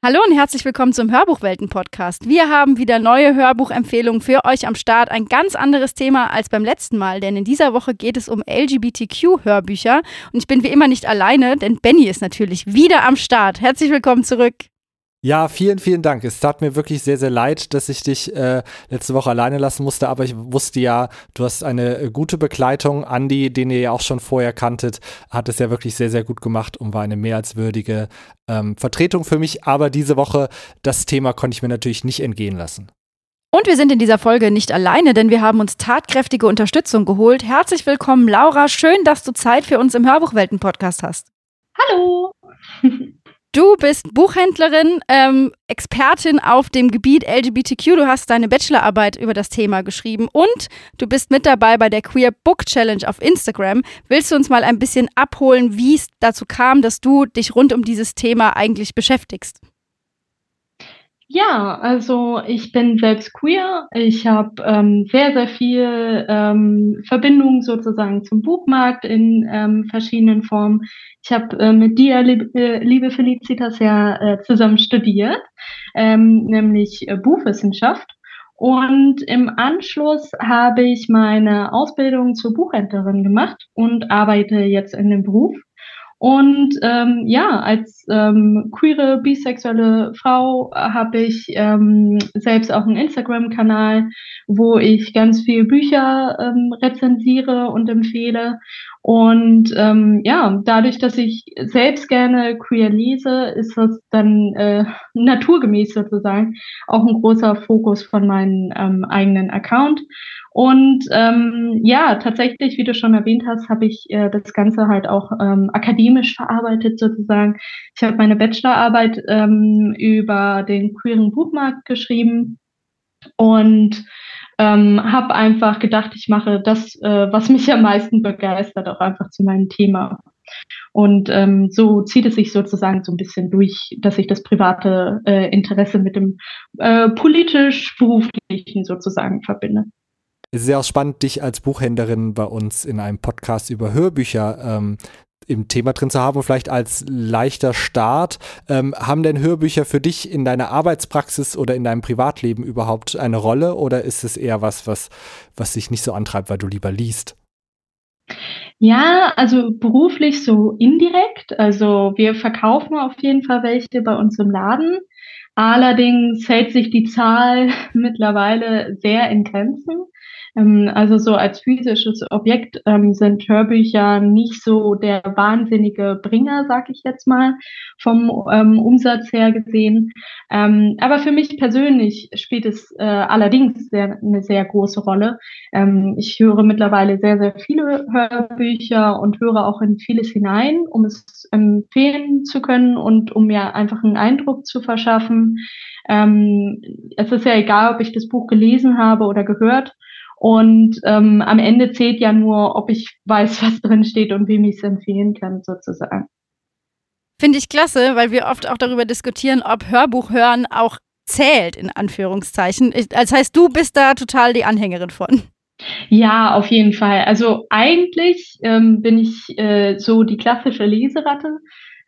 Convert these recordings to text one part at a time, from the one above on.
Hallo und herzlich willkommen zum Hörbuchwelten-Podcast. Wir haben wieder neue Hörbuchempfehlungen für euch am Start. Ein ganz anderes Thema als beim letzten Mal, denn in dieser Woche geht es um LGBTQ-Hörbücher. Und ich bin wie immer nicht alleine, denn Benny ist natürlich wieder am Start. Herzlich willkommen zurück. Ja, vielen, vielen Dank. Es tat mir wirklich sehr, sehr leid, dass ich dich äh, letzte Woche alleine lassen musste, aber ich wusste ja, du hast eine äh, gute Begleitung. Andi, den ihr ja auch schon vorher kanntet, hat es ja wirklich sehr, sehr gut gemacht und war eine mehr als würdige ähm, Vertretung für mich. Aber diese Woche, das Thema konnte ich mir natürlich nicht entgehen lassen. Und wir sind in dieser Folge nicht alleine, denn wir haben uns tatkräftige Unterstützung geholt. Herzlich willkommen, Laura. Schön, dass du Zeit für uns im Hörbuchwelten-Podcast hast. Hallo! Du bist Buchhändlerin, ähm, Expertin auf dem Gebiet LGBTQ. Du hast deine Bachelorarbeit über das Thema geschrieben und du bist mit dabei bei der Queer Book Challenge auf Instagram. Willst du uns mal ein bisschen abholen, wie es dazu kam, dass du dich rund um dieses Thema eigentlich beschäftigst? Ja, also ich bin selbst queer. Ich habe ähm, sehr, sehr viel ähm, Verbindung sozusagen zum Buchmarkt in ähm, verschiedenen Formen. Ich habe äh, mit dir, liebe, äh, liebe Felicitas, ja äh, zusammen studiert, ähm, nämlich äh, Buchwissenschaft. Und im Anschluss habe ich meine Ausbildung zur Buchhändlerin gemacht und arbeite jetzt in dem Beruf. Und ähm, ja, als ähm, queere, bisexuelle Frau habe ich ähm, selbst auch einen Instagram-Kanal, wo ich ganz viel Bücher ähm, rezensiere und empfehle. Und ähm, ja, dadurch, dass ich selbst gerne queer lese, ist das dann äh, naturgemäß sozusagen auch ein großer Fokus von meinem ähm, eigenen Account. Und ähm, ja, tatsächlich, wie du schon erwähnt hast, habe ich äh, das Ganze halt auch ähm, akademisch verarbeitet sozusagen. Ich habe meine Bachelorarbeit ähm, über den queeren Buchmarkt geschrieben und ähm, habe einfach gedacht, ich mache das, äh, was mich am meisten begeistert, auch einfach zu meinem Thema. Und ähm, so zieht es sich sozusagen so ein bisschen durch, dass ich das private äh, Interesse mit dem äh, politisch-beruflichen sozusagen verbinde. Es ist ja auch spannend, dich als Buchhändlerin bei uns in einem Podcast über Hörbücher ähm, im Thema drin zu haben vielleicht als leichter Start. Ähm, haben denn Hörbücher für dich in deiner Arbeitspraxis oder in deinem Privatleben überhaupt eine Rolle oder ist es eher was, was, was dich nicht so antreibt, weil du lieber liest? Ja, also beruflich so indirekt. Also wir verkaufen auf jeden Fall welche bei uns im Laden. Allerdings hält sich die Zahl mittlerweile sehr in Grenzen. Ähm, also so als physisches Objekt ähm, sind Hörbücher nicht so der wahnsinnige Bringer, sag ich jetzt mal, vom ähm, Umsatz her gesehen. Ähm, aber für mich persönlich spielt es äh, allerdings sehr, eine sehr große Rolle. Ähm, ich höre mittlerweile sehr, sehr viele Hörbücher und höre auch in vieles hinein, um es empfehlen zu können und um mir einfach einen Eindruck zu verschaffen. Ähm, es ist ja egal, ob ich das Buch gelesen habe oder gehört. Und ähm, am Ende zählt ja nur, ob ich weiß, was drin steht und wem ich es empfehlen kann, sozusagen. Finde ich klasse, weil wir oft auch darüber diskutieren, ob Hörbuch hören auch zählt, in Anführungszeichen. Das heißt, du bist da total die Anhängerin von. Ja, auf jeden Fall. Also eigentlich ähm, bin ich äh, so die klassische Leseratte.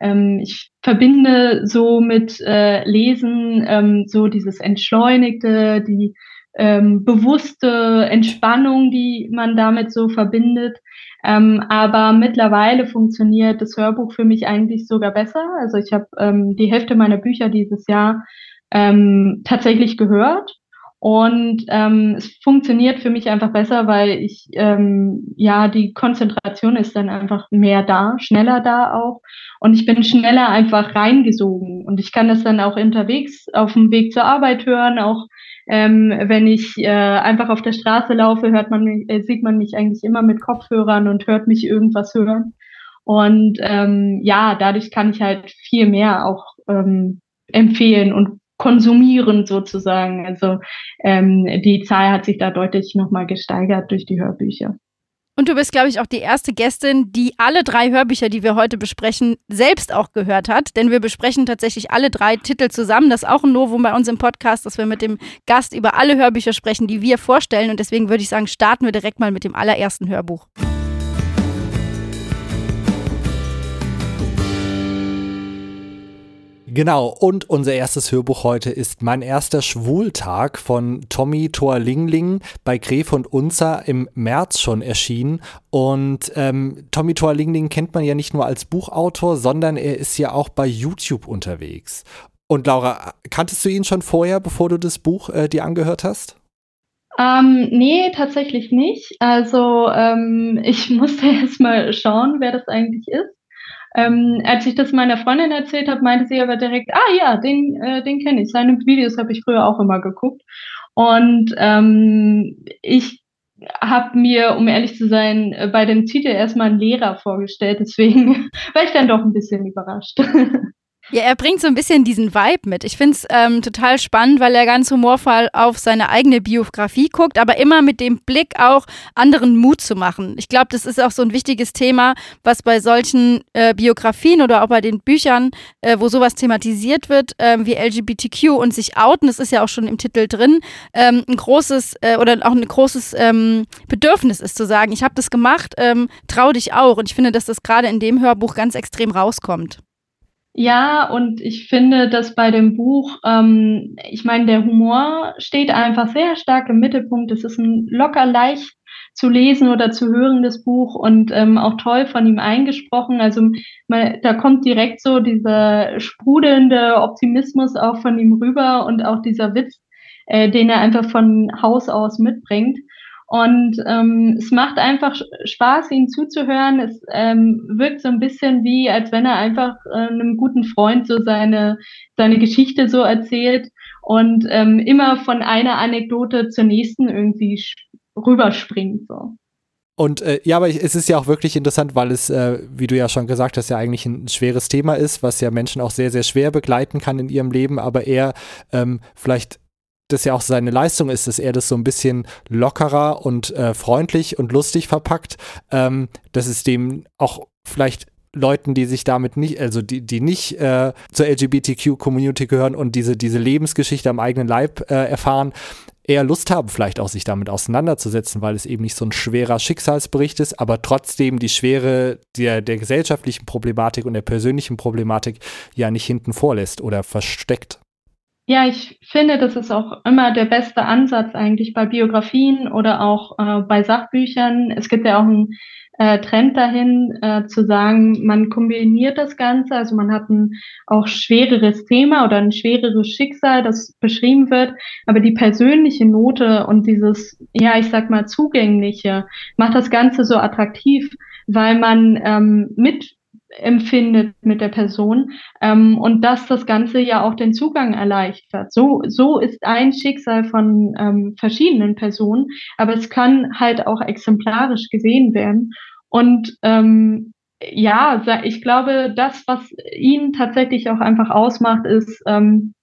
Ähm, ich verbinde so mit äh, Lesen ähm, so dieses Entschleunigte, die ähm, bewusste Entspannung, die man damit so verbindet. Ähm, aber mittlerweile funktioniert das Hörbuch für mich eigentlich sogar besser. Also ich habe ähm, die Hälfte meiner Bücher dieses Jahr ähm, tatsächlich gehört. Und ähm, es funktioniert für mich einfach besser, weil ich, ähm, ja, die Konzentration ist dann einfach mehr da, schneller da auch. Und ich bin schneller einfach reingesogen. Und ich kann das dann auch unterwegs auf dem Weg zur Arbeit hören, auch ähm, wenn ich äh, einfach auf der Straße laufe, hört man mich, äh, sieht man mich eigentlich immer mit Kopfhörern und hört mich irgendwas hören. Und ähm, ja, dadurch kann ich halt viel mehr auch ähm, empfehlen und konsumieren sozusagen. Also ähm, die Zahl hat sich da deutlich nochmal gesteigert durch die Hörbücher. Und du bist, glaube ich, auch die erste Gästin, die alle drei Hörbücher, die wir heute besprechen, selbst auch gehört hat. Denn wir besprechen tatsächlich alle drei Titel zusammen. Das ist auch ein Novum bei uns im Podcast, dass wir mit dem Gast über alle Hörbücher sprechen, die wir vorstellen. Und deswegen würde ich sagen, starten wir direkt mal mit dem allerersten Hörbuch. Genau, und unser erstes Hörbuch heute ist Mein erster Schwultag von Tommy Thorlingling bei Gref und Unzer im März schon erschienen. Und ähm, Tommy Thorlingling kennt man ja nicht nur als Buchautor, sondern er ist ja auch bei YouTube unterwegs. Und Laura, kanntest du ihn schon vorher, bevor du das Buch äh, dir angehört hast? Ähm, nee, tatsächlich nicht. Also ähm, ich musste erst mal schauen, wer das eigentlich ist. Ähm, als ich das meiner Freundin erzählt habe, meinte sie aber direkt, ah ja, den, äh, den kenne ich. Seine Videos habe ich früher auch immer geguckt. Und ähm, ich habe mir, um ehrlich zu sein, äh, bei dem Titel erstmal einen Lehrer vorgestellt. Deswegen war ich dann doch ein bisschen überrascht. Ja, er bringt so ein bisschen diesen Vibe mit. Ich finde es ähm, total spannend, weil er ganz humorvoll auf seine eigene Biografie guckt, aber immer mit dem Blick auch, anderen Mut zu machen. Ich glaube, das ist auch so ein wichtiges Thema, was bei solchen äh, Biografien oder auch bei den Büchern, äh, wo sowas thematisiert wird, äh, wie LGBTQ und sich outen, das ist ja auch schon im Titel drin, ähm, ein großes äh, oder auch ein großes ähm, Bedürfnis ist zu sagen, ich habe das gemacht, ähm, trau dich auch. Und ich finde, dass das gerade in dem Hörbuch ganz extrem rauskommt. Ja, und ich finde, dass bei dem Buch, ähm, ich meine, der Humor steht einfach sehr stark im Mittelpunkt. Es ist ein locker leicht zu lesen oder zu hörendes Buch und ähm, auch toll von ihm eingesprochen. Also mal, da kommt direkt so dieser sprudelnde Optimismus auch von ihm rüber und auch dieser Witz, äh, den er einfach von Haus aus mitbringt. Und ähm, es macht einfach Spaß, ihm zuzuhören. Es ähm, wirkt so ein bisschen wie, als wenn er einfach äh, einem guten Freund so seine, seine Geschichte so erzählt und ähm, immer von einer Anekdote zur nächsten irgendwie rüberspringt. So. Und äh, ja, aber es ist ja auch wirklich interessant, weil es, äh, wie du ja schon gesagt hast, ja eigentlich ein schweres Thema ist, was ja Menschen auch sehr, sehr schwer begleiten kann in ihrem Leben, aber er ähm, vielleicht das ja auch seine Leistung ist, dass er das so ein bisschen lockerer und äh, freundlich und lustig verpackt, ähm, dass es dem auch vielleicht Leuten, die sich damit nicht, also die, die nicht äh, zur LGBTQ-Community gehören und diese, diese Lebensgeschichte am eigenen Leib äh, erfahren, eher Lust haben, vielleicht auch sich damit auseinanderzusetzen, weil es eben nicht so ein schwerer Schicksalsbericht ist, aber trotzdem die Schwere der, der gesellschaftlichen Problematik und der persönlichen Problematik ja nicht hinten vorlässt oder versteckt. Ja, ich finde, das ist auch immer der beste Ansatz eigentlich bei Biografien oder auch äh, bei Sachbüchern. Es gibt ja auch einen äh, Trend dahin, äh, zu sagen, man kombiniert das Ganze, also man hat ein auch schwereres Thema oder ein schwereres Schicksal, das beschrieben wird, aber die persönliche Note und dieses, ja, ich sag mal, zugängliche macht das Ganze so attraktiv, weil man ähm, mit empfindet mit der Person ähm, und dass das Ganze ja auch den Zugang erleichtert. So, so ist ein Schicksal von ähm, verschiedenen Personen, aber es kann halt auch exemplarisch gesehen werden. Und ähm, ja, ich glaube, das, was ihn tatsächlich auch einfach ausmacht, ist, ähm,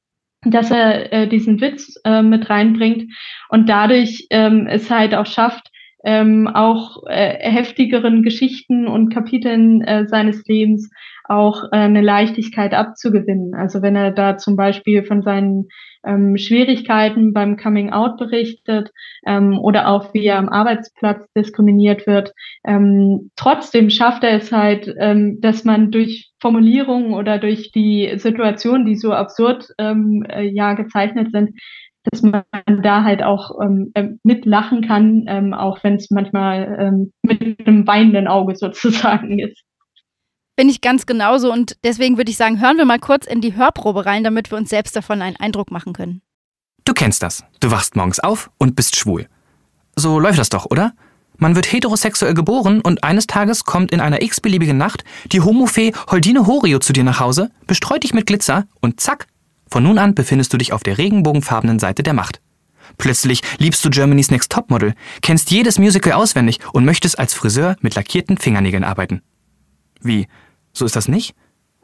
dass er äh, diesen Witz äh, mit reinbringt und dadurch ähm, es halt auch schafft, ähm, auch äh, heftigeren Geschichten und Kapiteln äh, seines Lebens auch äh, eine Leichtigkeit abzugewinnen. Also wenn er da zum Beispiel von seinen ähm, Schwierigkeiten beim Coming Out berichtet ähm, oder auch wie er am Arbeitsplatz diskriminiert wird, ähm, trotzdem schafft er es halt, ähm, dass man durch Formulierungen oder durch die Situationen, die so absurd ähm, äh, ja gezeichnet sind, dass man da halt auch ähm, äh, mitlachen kann, ähm, auch wenn es manchmal ähm, mit einem weinenden Auge sozusagen ist. Bin ich ganz genauso und deswegen würde ich sagen, hören wir mal kurz in die Hörprobe rein, damit wir uns selbst davon einen Eindruck machen können. Du kennst das. Du wachst morgens auf und bist schwul. So läuft das doch, oder? Man wird heterosexuell geboren und eines Tages kommt in einer x-beliebigen Nacht die Homofee Holdine Horio zu dir nach Hause, bestreut dich mit Glitzer und zack, von nun an befindest du dich auf der regenbogenfarbenen Seite der Macht. Plötzlich liebst du Germany's Next Topmodel, kennst jedes Musical auswendig und möchtest als Friseur mit lackierten Fingernägeln arbeiten. Wie? So ist das nicht?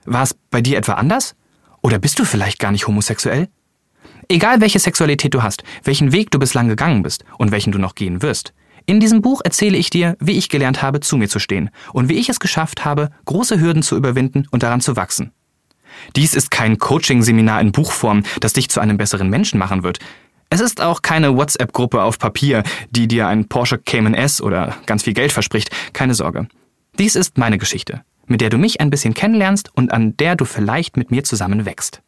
War es bei dir etwa anders? Oder bist du vielleicht gar nicht homosexuell? Egal welche Sexualität du hast, welchen Weg du bislang gegangen bist und welchen du noch gehen wirst, in diesem Buch erzähle ich dir, wie ich gelernt habe, zu mir zu stehen und wie ich es geschafft habe, große Hürden zu überwinden und daran zu wachsen. Dies ist kein Coaching-Seminar in Buchform, das dich zu einem besseren Menschen machen wird. Es ist auch keine WhatsApp-Gruppe auf Papier, die dir ein Porsche Cayman S oder ganz viel Geld verspricht. Keine Sorge. Dies ist meine Geschichte. mit der du mich ein bisschen kennenlernst und an der du vielleicht mit mir zusammen wächst.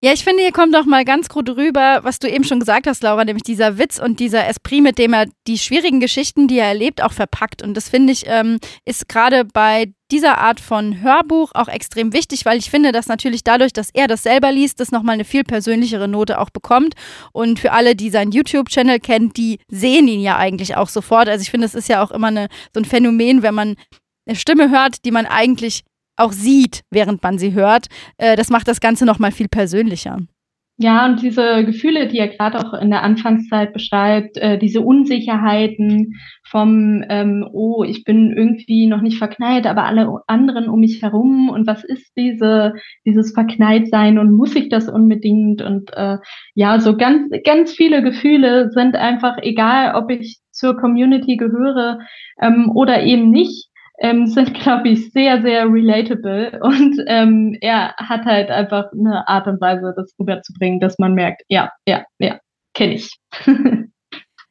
Ja, ich finde, hier kommt doch mal ganz gut rüber, was du eben schon gesagt hast, Laura, nämlich dieser Witz und dieser Esprit, mit dem er die schwierigen Geschichten, die er erlebt, auch verpackt. Und das finde ich, ähm, ist gerade bei dieser Art von Hörbuch auch extrem wichtig, weil ich finde, dass natürlich dadurch, dass er das selber liest, das nochmal eine viel persönlichere Note auch bekommt. Und für alle, die seinen YouTube-Channel kennen, die sehen ihn ja eigentlich auch sofort. Also ich finde, es ist ja auch immer eine, so ein Phänomen, wenn man eine Stimme hört, die man eigentlich auch sieht, während man sie hört. Äh, das macht das Ganze nochmal viel persönlicher. Ja, und diese Gefühle, die er gerade auch in der Anfangszeit beschreibt, äh, diese Unsicherheiten vom, ähm, oh, ich bin irgendwie noch nicht verknallt, aber alle anderen um mich herum und was ist diese, dieses Verknalltsein und muss ich das unbedingt? Und äh, ja, so ganz, ganz viele Gefühle sind einfach egal, ob ich zur Community gehöre ähm, oder eben nicht ähm, sind, glaube ich, sehr, sehr relatable. Und ähm, er hat halt einfach eine Art und Weise, das rüberzubringen, dass man merkt, ja, ja, ja, kenne ich.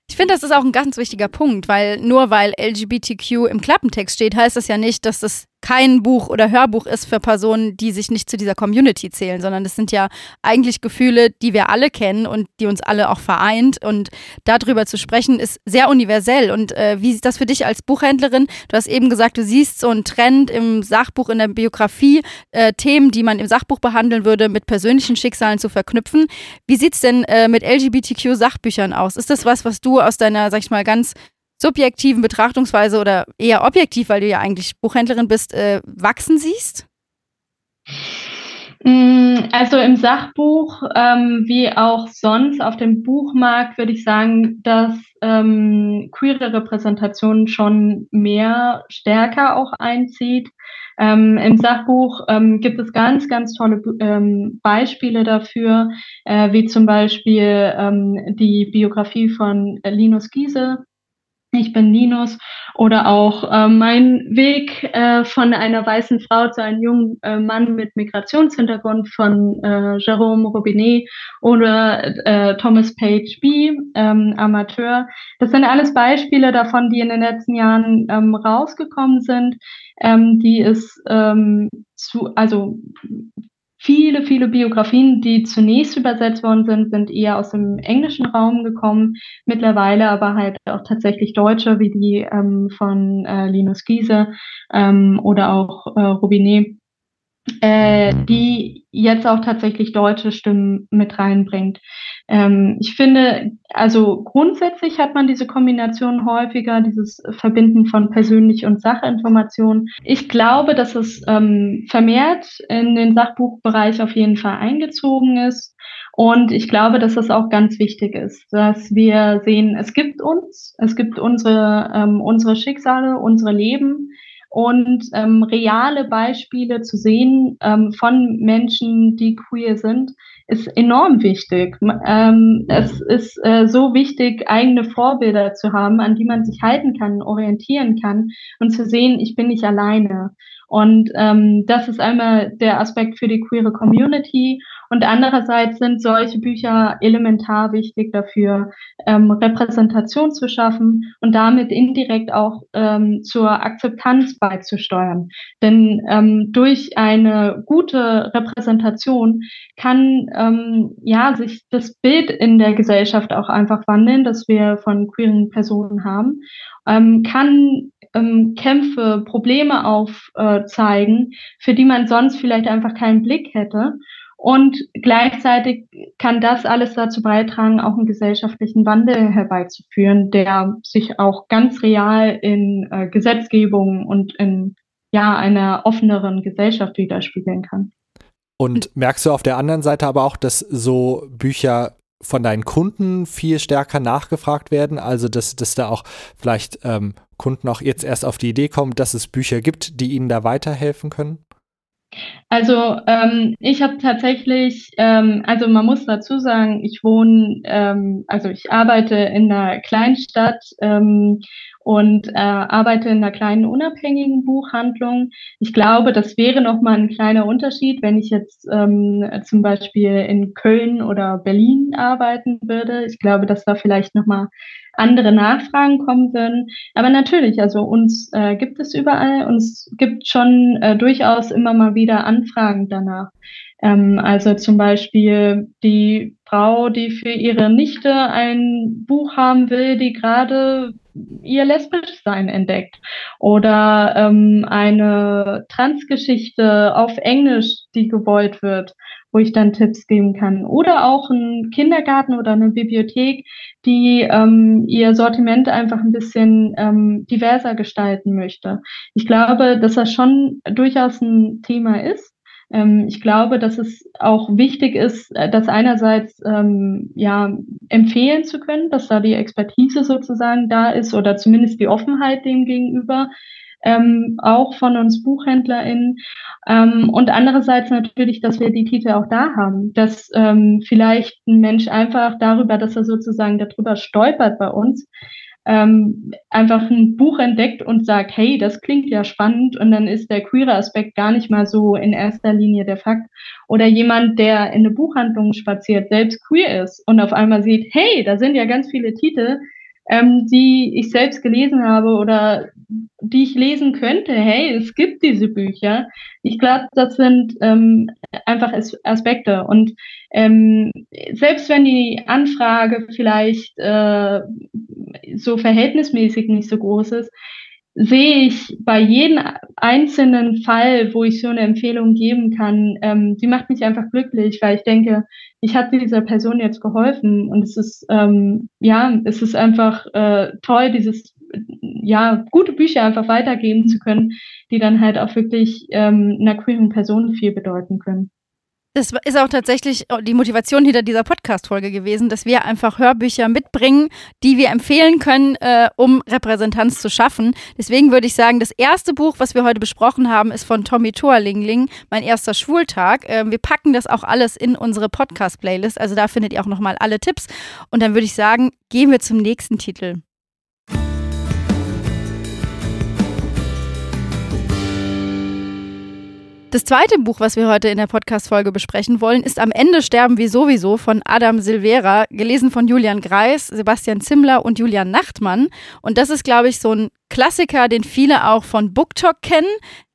Ich finde, das ist auch ein ganz wichtiger Punkt, weil nur weil LGBTQ im Klappentext steht, heißt das ja nicht, dass das kein Buch oder Hörbuch ist für Personen, die sich nicht zu dieser Community zählen, sondern es sind ja eigentlich Gefühle, die wir alle kennen und die uns alle auch vereint. Und darüber zu sprechen, ist sehr universell. Und äh, wie ist das für dich als Buchhändlerin? Du hast eben gesagt, du siehst so einen Trend im Sachbuch, in der Biografie, äh, Themen, die man im Sachbuch behandeln würde, mit persönlichen Schicksalen zu verknüpfen. Wie sieht es denn äh, mit LGBTQ-Sachbüchern aus? Ist das was, was du aus deiner, sag ich mal, ganz subjektiven Betrachtungsweise oder eher objektiv, weil du ja eigentlich Buchhändlerin bist, äh, wachsen siehst? Mm, also im Sachbuch ähm, wie auch sonst auf dem Buchmarkt würde ich sagen, dass ähm, queere Repräsentation schon mehr stärker auch einzieht. Ähm, Im Sachbuch ähm, gibt es ganz, ganz tolle ähm, Beispiele dafür, äh, wie zum Beispiel ähm, die Biografie von Linus Giese, ich bin Linus oder auch äh, mein Weg äh, von einer weißen Frau zu einem jungen äh, Mann mit Migrationshintergrund von äh, Jerome Robinet oder äh, Thomas Page B, ähm, Amateur. Das sind alles Beispiele davon, die in den letzten Jahren ähm, rausgekommen sind, ähm, die es ähm, zu, also viele, viele Biografien, die zunächst übersetzt worden sind, sind eher aus dem englischen Raum gekommen, mittlerweile aber halt auch tatsächlich Deutsche, wie die ähm, von äh, Linus Giese ähm, oder auch äh, Robinet äh, die jetzt auch tatsächlich deutsche Stimmen mit reinbringt. Ähm, ich finde, also grundsätzlich hat man diese Kombination häufiger, dieses Verbinden von persönlich und Sachinformationen. Ich glaube, dass es ähm, vermehrt in den Sachbuchbereich auf jeden Fall eingezogen ist. Und ich glaube, dass das auch ganz wichtig ist, dass wir sehen, es gibt uns, es gibt unsere, ähm, unsere Schicksale, unsere Leben und ähm, reale Beispiele zu sehen ähm, von Menschen, die queer sind, ist enorm wichtig. Ähm, es ist äh, so wichtig, eigene Vorbilder zu haben, an die man sich halten kann, orientieren kann und zu sehen, ich bin nicht alleine. Und ähm, das ist einmal der Aspekt für die queere Community und andererseits sind solche Bücher elementar wichtig dafür, ähm, Repräsentation zu schaffen und damit indirekt auch ähm, zur Akzeptanz beizusteuern. Denn ähm, durch eine gute Repräsentation kann ähm, ja sich das Bild in der Gesellschaft auch einfach wandeln, das wir von queeren Personen haben, ähm, kann ähm, Kämpfe, Probleme aufzeigen, äh, für die man sonst vielleicht einfach keinen Blick hätte. Und gleichzeitig kann das alles dazu beitragen, auch einen gesellschaftlichen Wandel herbeizuführen, der sich auch ganz real in äh, Gesetzgebung und in ja, einer offeneren Gesellschaft widerspiegeln kann. Und merkst du auf der anderen Seite aber auch, dass so Bücher von deinen Kunden viel stärker nachgefragt werden? Also, dass, dass da auch vielleicht ähm, Kunden auch jetzt erst auf die Idee kommen, dass es Bücher gibt, die ihnen da weiterhelfen können? Also ähm, ich habe tatsächlich, ähm, also man muss dazu sagen, ich wohne, ähm, also ich arbeite in einer Kleinstadt ähm, und äh, arbeite in einer kleinen unabhängigen Buchhandlung. Ich glaube, das wäre nochmal ein kleiner Unterschied, wenn ich jetzt ähm, zum Beispiel in Köln oder Berlin arbeiten würde. Ich glaube, dass da vielleicht nochmal andere Nachfragen kommen würden. Aber natürlich, also uns äh, gibt es überall und es gibt schon äh, durchaus immer mal wieder Anfragen danach. Ähm, also zum Beispiel die Frau, die für ihre Nichte ein Buch haben will, die gerade ihr Lesbischsein entdeckt. Oder ähm, eine Transgeschichte auf Englisch, die gewollt wird, wo ich dann Tipps geben kann. Oder auch ein Kindergarten oder eine Bibliothek, die ähm, ihr Sortiment einfach ein bisschen ähm, diverser gestalten möchte. Ich glaube, dass das schon durchaus ein Thema ist. Ähm, ich glaube, dass es auch wichtig ist, äh, das einerseits ähm, ja empfehlen zu können, dass da die Expertise sozusagen da ist oder zumindest die Offenheit dem gegenüber. Ähm, auch von uns BuchhändlerInnen. Ähm, und andererseits natürlich, dass wir die Titel auch da haben, dass ähm, vielleicht ein Mensch einfach darüber, dass er sozusagen darüber stolpert bei uns, ähm, einfach ein Buch entdeckt und sagt, hey, das klingt ja spannend und dann ist der queere Aspekt gar nicht mal so in erster Linie der Fakt. Oder jemand, der in eine Buchhandlung spaziert, selbst queer ist und auf einmal sieht, hey, da sind ja ganz viele Titel, ähm, die ich selbst gelesen habe oder die ich lesen könnte. Hey, es gibt diese Bücher. Ich glaube, das sind ähm, einfach Aspekte. Und ähm, selbst wenn die Anfrage vielleicht äh, so verhältnismäßig nicht so groß ist, sehe ich bei jedem einzelnen Fall, wo ich so eine Empfehlung geben kann, ähm, die macht mich einfach glücklich, weil ich denke, ich habe dieser Person jetzt geholfen und es ist ähm, ja, es ist einfach äh, toll, dieses ja gute Bücher einfach weitergeben zu können, die dann halt auch wirklich ähm, einer queeren Person viel bedeuten können. Das ist auch tatsächlich die Motivation hinter dieser Podcast-Folge gewesen, dass wir einfach Hörbücher mitbringen, die wir empfehlen können, äh, um Repräsentanz zu schaffen. Deswegen würde ich sagen, das erste Buch, was wir heute besprochen haben, ist von Tommy Thorlingling, mein erster Schwultag. Äh, wir packen das auch alles in unsere Podcast-Playlist, also da findet ihr auch nochmal alle Tipps. Und dann würde ich sagen, gehen wir zum nächsten Titel. Das zweite Buch, was wir heute in der Podcast-Folge besprechen wollen, ist Am Ende sterben wir sowieso von Adam Silvera, gelesen von Julian Greis, Sebastian Zimmler und Julian Nachtmann. Und das ist, glaube ich, so ein Klassiker, den viele auch von BookTok kennen,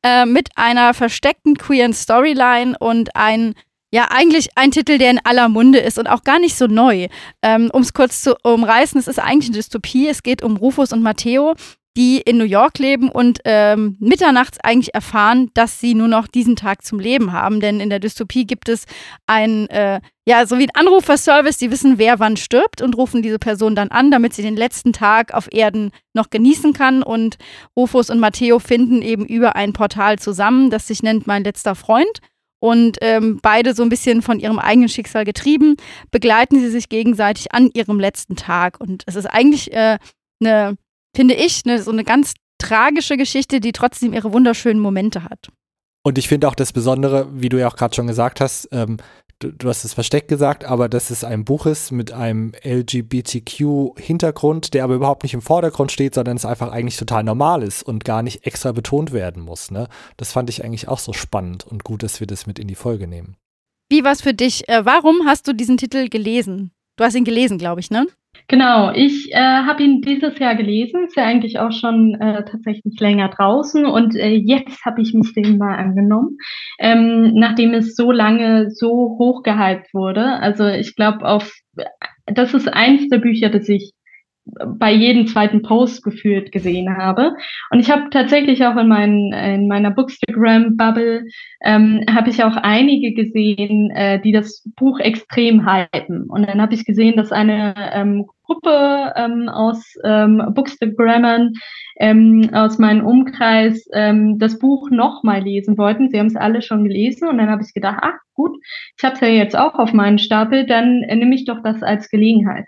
äh, mit einer versteckten queeren Storyline und ein ja, eigentlich ein Titel, der in aller Munde ist und auch gar nicht so neu. Ähm, um es kurz zu umreißen, es ist eigentlich eine Dystopie. Es geht um Rufus und Matteo, die in New York leben und ähm, mitternachts eigentlich erfahren, dass sie nur noch diesen Tag zum Leben haben. Denn in der Dystopie gibt es ein, äh, ja, so wie ein Anruferservice, die wissen, wer wann stirbt und rufen diese Person dann an, damit sie den letzten Tag auf Erden noch genießen kann. Und Rufus und Matteo finden eben über ein Portal zusammen, das sich nennt Mein letzter Freund. Und ähm, beide so ein bisschen von ihrem eigenen Schicksal getrieben, begleiten sie sich gegenseitig an ihrem letzten Tag. Und es ist eigentlich äh, eine finde ich, ne, so eine ganz tragische Geschichte, die trotzdem ihre wunderschönen Momente hat. Und ich finde auch das Besondere, wie du ja auch gerade schon gesagt hast, ähm, du, du, hast es versteckt gesagt, aber dass es ein Buch ist mit einem LGBTQ-Hintergrund, der aber überhaupt nicht im Vordergrund steht, sondern es einfach eigentlich total normal ist und gar nicht extra betont werden muss. Ne? Das fand ich eigentlich auch so spannend und gut, dass wir das mit in die Folge nehmen. Wie war es für dich? Äh, warum hast du diesen Titel gelesen? Du hast ihn gelesen, glaube ich, ne? Genau, ich äh, habe ihn dieses Jahr gelesen, ist ja eigentlich auch schon äh, tatsächlich länger draußen und äh, jetzt habe ich mich dem mal angenommen, ähm, nachdem es so lange so hoch gehypt wurde. Also ich glaube, auf das ist eins der Bücher, das ich bei jedem zweiten Post gefühlt gesehen habe. Und ich habe tatsächlich auch in, mein, in meiner Bookstagram-Bubble ähm, habe ich auch einige gesehen, äh, die das Buch extrem hypen. Und dann habe ich gesehen, dass eine ähm, Gruppe ähm, aus ähm, Bookstagrammern ähm, aus meinem Umkreis ähm, das Buch nochmal lesen wollten. Sie haben es alle schon gelesen und dann habe ich gedacht, ach gut, ich habe es ja jetzt auch auf meinen Stapel, dann äh, nehme ich doch das als Gelegenheit.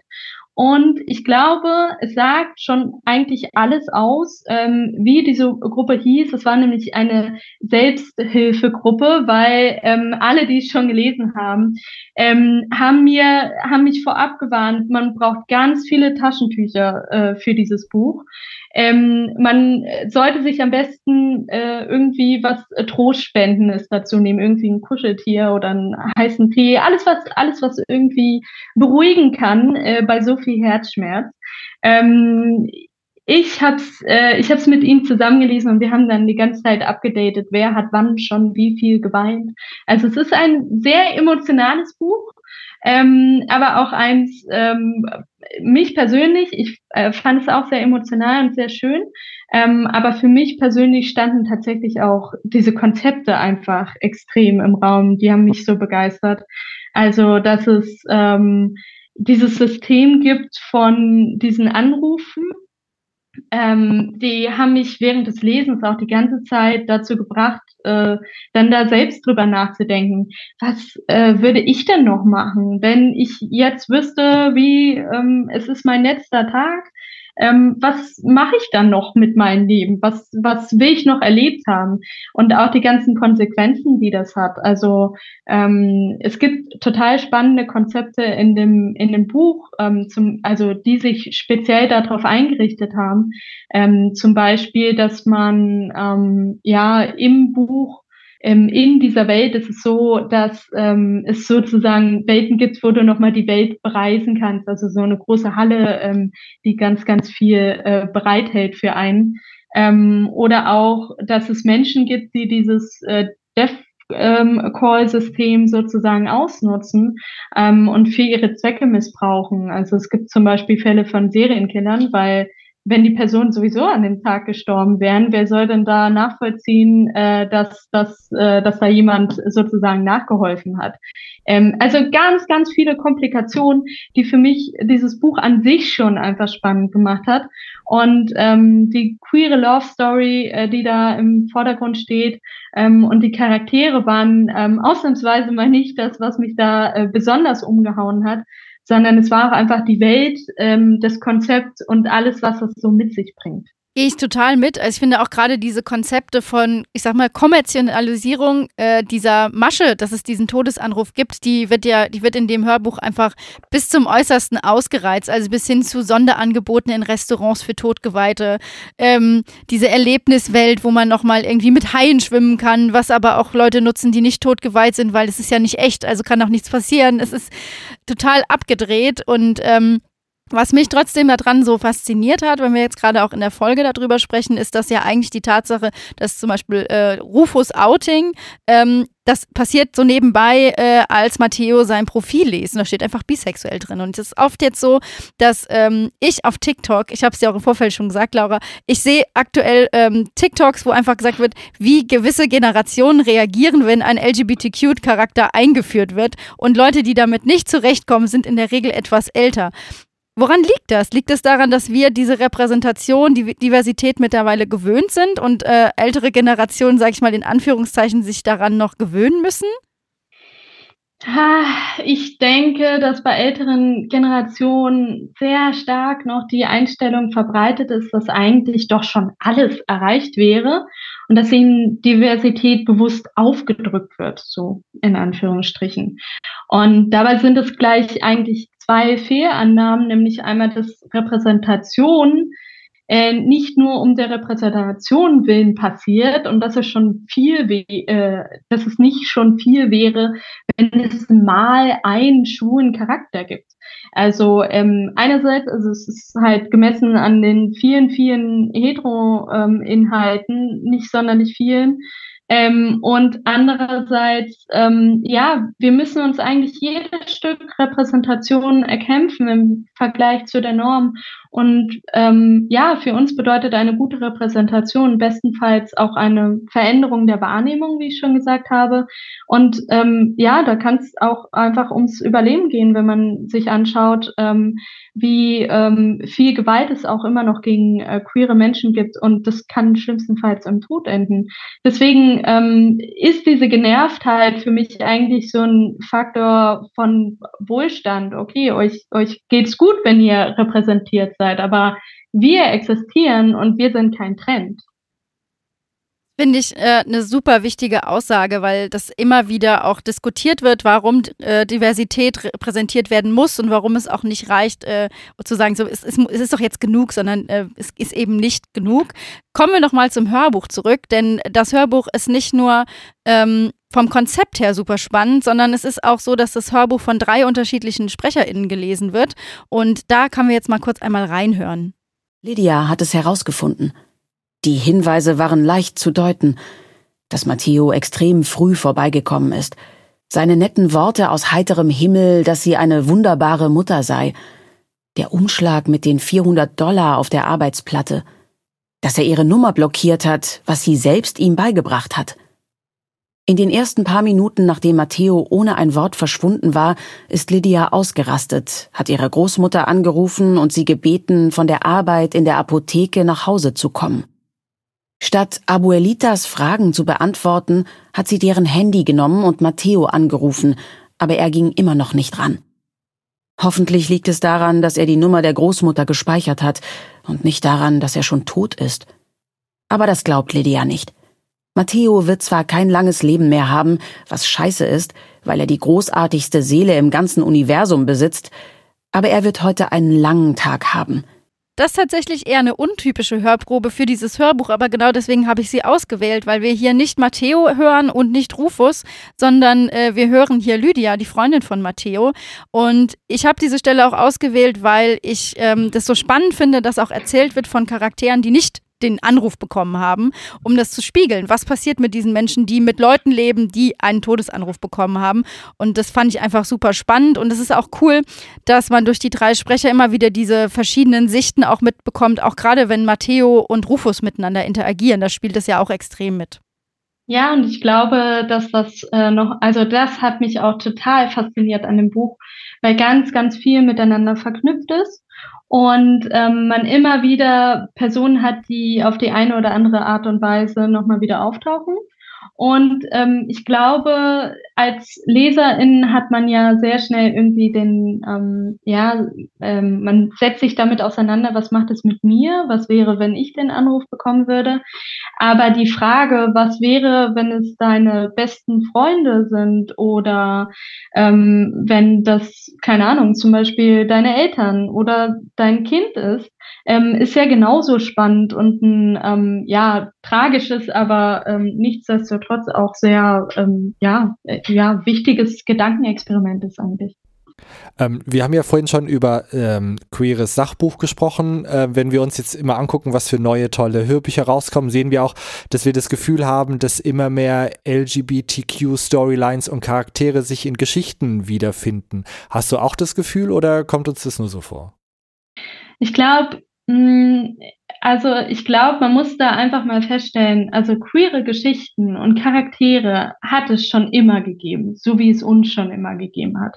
Und ich glaube, es sagt schon eigentlich alles aus, ähm, wie diese Gruppe hieß. Es war nämlich eine Selbsthilfegruppe, weil ähm, alle, die es schon gelesen haben, ähm, haben mir, haben mich vorab gewarnt, man braucht ganz viele Taschentücher äh, für dieses Buch. Ähm, man sollte sich am besten äh, irgendwie was äh, Trostspendendes dazu nehmen, irgendwie ein Kuscheltier oder einen heißen Tee, alles was, alles was irgendwie beruhigen kann äh, bei so viel Herzschmerz. Ähm, ich habe es äh, ich hab's mit ihm zusammengelesen und wir haben dann die ganze Zeit abgedatet, wer hat wann schon wie viel geweint. Also es ist ein sehr emotionales Buch, ähm, aber auch eins, ähm, mich persönlich, ich äh, fand es auch sehr emotional und sehr schön, ähm, aber für mich persönlich standen tatsächlich auch diese Konzepte einfach extrem im Raum, die haben mich so begeistert. Also, dass es ähm, dieses System gibt von diesen Anrufen, ähm, die haben mich während des Lesens auch die ganze Zeit dazu gebracht, äh, dann da selbst drüber nachzudenken. Was äh, würde ich denn noch machen, wenn ich jetzt wüsste, wie ähm, es ist mein letzter Tag? Ähm, was mache ich dann noch mit meinem Leben? Was, was will ich noch erlebt haben? Und auch die ganzen Konsequenzen, die das hat. Also ähm, es gibt total spannende Konzepte in dem, in dem Buch, ähm, zum, also die sich speziell darauf eingerichtet haben. Ähm, zum Beispiel, dass man ähm, ja im Buch ähm, in dieser Welt ist es so, dass ähm, es sozusagen Welten gibt, wo du nochmal die Welt bereisen kannst. Also so eine große Halle, ähm, die ganz, ganz viel äh, bereithält für einen. Ähm, oder auch, dass es Menschen gibt, die dieses äh, Death ähm, Call-System sozusagen ausnutzen ähm, und für ihre Zwecke missbrauchen. Also es gibt zum Beispiel Fälle von Serienkillern, weil wenn die Personen sowieso an dem Tag gestorben wären, wer soll denn da nachvollziehen, äh, dass, dass, äh, dass da jemand sozusagen nachgeholfen hat? Ähm, also ganz, ganz viele Komplikationen, die für mich dieses Buch an sich schon einfach spannend gemacht hat. Und ähm, die queere Love Story, äh, die da im Vordergrund steht, ähm, und die Charaktere waren ähm, ausnahmsweise mal nicht das, was mich da äh, besonders umgehauen hat, sondern es war auch einfach die Welt, ähm, das Konzept und alles, was es so mit sich bringt. Gehe ich total mit. Also ich finde auch gerade diese Konzepte von, ich sag mal, Kommerzialisierung äh, dieser Masche, dass es diesen Todesanruf gibt, die wird ja, die wird in dem Hörbuch einfach bis zum Äußersten ausgereizt, also bis hin zu Sonderangeboten in Restaurants für Todgeweihte, ähm, diese Erlebniswelt, wo man nochmal irgendwie mit Haien schwimmen kann, was aber auch Leute nutzen, die nicht totgeweiht sind, weil es ist ja nicht echt, also kann auch nichts passieren. Es ist total abgedreht und ähm, was mich trotzdem daran so fasziniert hat, wenn wir jetzt gerade auch in der Folge darüber sprechen, ist das ja eigentlich die Tatsache, dass zum Beispiel äh, Rufus Outing, ähm, das passiert so nebenbei, äh, als Matteo sein Profil liest. Und da steht einfach bisexuell drin. Und es ist oft jetzt so, dass ähm, ich auf TikTok, ich habe es dir auch im Vorfeld schon gesagt, Laura, ich sehe aktuell ähm, TikToks, wo einfach gesagt wird, wie gewisse Generationen reagieren, wenn ein LGBTQ-Charakter eingeführt wird. Und Leute, die damit nicht zurechtkommen, sind in der Regel etwas älter. Woran liegt das? Liegt es daran, dass wir diese Repräsentation, die Diversität mittlerweile gewöhnt sind und äh, ältere Generationen, sage ich mal in Anführungszeichen, sich daran noch gewöhnen müssen? Ich denke, dass bei älteren Generationen sehr stark noch die Einstellung verbreitet ist, dass eigentlich doch schon alles erreicht wäre und dass ihnen Diversität bewusst aufgedrückt wird, so in Anführungsstrichen. Und dabei sind es gleich eigentlich zwei Fehlannahmen, nämlich einmal das Repräsentation äh, nicht nur um der Repräsentation willen passiert und dass es schon viel, äh, dass es nicht schon viel wäre, wenn es mal einen schwulen Charakter gibt. Also ähm, einerseits, also es ist halt gemessen an den vielen, vielen Hetero-Inhalten, ähm, nicht sonderlich vielen. Ähm, und andererseits, ähm, ja, wir müssen uns eigentlich jedes Stück Repräsentation erkämpfen im Vergleich zu der Norm. Und ähm, ja, für uns bedeutet eine gute Repräsentation bestenfalls auch eine Veränderung der Wahrnehmung, wie ich schon gesagt habe. Und ähm, ja, da kann es auch einfach ums Überleben gehen, wenn man sich anschaut, ähm, wie ähm, viel Gewalt es auch immer noch gegen äh, queere Menschen gibt. Und das kann schlimmstenfalls im Tod enden. Deswegen ähm, ist diese Genervtheit für mich eigentlich so ein Faktor von Wohlstand. Okay, euch, euch geht's gut, wenn ihr repräsentiert seid seid, aber wir existieren und wir sind kein Trend. Finde ich äh, eine super wichtige Aussage, weil das immer wieder auch diskutiert wird, warum äh, Diversität repräsentiert werden muss und warum es auch nicht reicht, äh, zu sagen, so, es, es, es, ist doch jetzt genug, sondern äh, es ist eben nicht genug. Kommen wir nochmal zum Hörbuch zurück, denn das Hörbuch ist nicht nur ähm, vom Konzept her super spannend, sondern es ist auch so, dass das Hörbuch von drei unterschiedlichen SprecherInnen gelesen wird. Und da kann wir jetzt mal kurz einmal reinhören. Lydia hat es herausgefunden. Die Hinweise waren leicht zu deuten, dass Matteo extrem früh vorbeigekommen ist. Seine netten Worte aus heiterem Himmel, dass sie eine wunderbare Mutter sei. Der Umschlag mit den 400 Dollar auf der Arbeitsplatte. Dass er ihre Nummer blockiert hat, was sie selbst ihm beigebracht hat. In den ersten paar Minuten, nachdem Matteo ohne ein Wort verschwunden war, ist Lydia ausgerastet, hat ihre Großmutter angerufen und sie gebeten, von der Arbeit in der Apotheke nach Hause zu kommen. Statt Abuelitas Fragen zu beantworten, hat sie deren Handy genommen und Matteo angerufen, aber er ging immer noch nicht ran. Hoffentlich liegt es daran, dass er die Nummer der Großmutter gespeichert hat und nicht daran, dass er schon tot ist. Aber das glaubt Lydia nicht. Matteo wird zwar kein langes Leben mehr haben, was scheiße ist, weil er die großartigste Seele im ganzen Universum besitzt, aber er wird heute einen langen Tag haben. Das ist tatsächlich eher eine untypische Hörprobe für dieses Hörbuch, aber genau deswegen habe ich sie ausgewählt, weil wir hier nicht Matteo hören und nicht Rufus, sondern äh, wir hören hier Lydia, die Freundin von Matteo. Und ich habe diese Stelle auch ausgewählt, weil ich ähm, das so spannend finde, dass auch erzählt wird von Charakteren, die nicht den Anruf bekommen haben, um das zu spiegeln. Was passiert mit diesen Menschen, die mit Leuten leben, die einen Todesanruf bekommen haben? Und das fand ich einfach super spannend. Und es ist auch cool, dass man durch die drei Sprecher immer wieder diese verschiedenen Sichten auch mitbekommt, auch gerade wenn Matteo und Rufus miteinander interagieren. Da spielt es ja auch extrem mit. Ja, und ich glaube, dass das äh, noch, also das hat mich auch total fasziniert an dem Buch, weil ganz, ganz viel miteinander verknüpft ist und ähm, man immer wieder Personen hat, die auf die eine oder andere Art und Weise nochmal wieder auftauchen. Und ähm, ich glaube, als Leserin hat man ja sehr schnell irgendwie den, ähm, ja, ähm, man setzt sich damit auseinander, was macht es mit mir, was wäre, wenn ich den Anruf bekommen würde. Aber die Frage, was wäre, wenn es deine besten Freunde sind oder ähm, wenn das, keine Ahnung, zum Beispiel deine Eltern oder dein Kind ist, ähm, ist ja genauso spannend und ein ähm, ja tragisches, aber ähm, nichtsdestotrotz auch sehr ähm, ja äh, ja wichtiges Gedankenexperiment ist eigentlich. Ähm, wir haben ja vorhin schon über ähm, queeres Sachbuch gesprochen. Äh, wenn wir uns jetzt immer angucken, was für neue tolle Hörbücher rauskommen, sehen wir auch, dass wir das Gefühl haben, dass immer mehr LGBTQ-Storylines und Charaktere sich in Geschichten wiederfinden. Hast du auch das Gefühl oder kommt uns das nur so vor? Ich glaube, hm, also ich glaube, man muss da einfach mal feststellen, also queere Geschichten und Charaktere hat es schon immer gegeben, so wie es uns schon immer gegeben hat.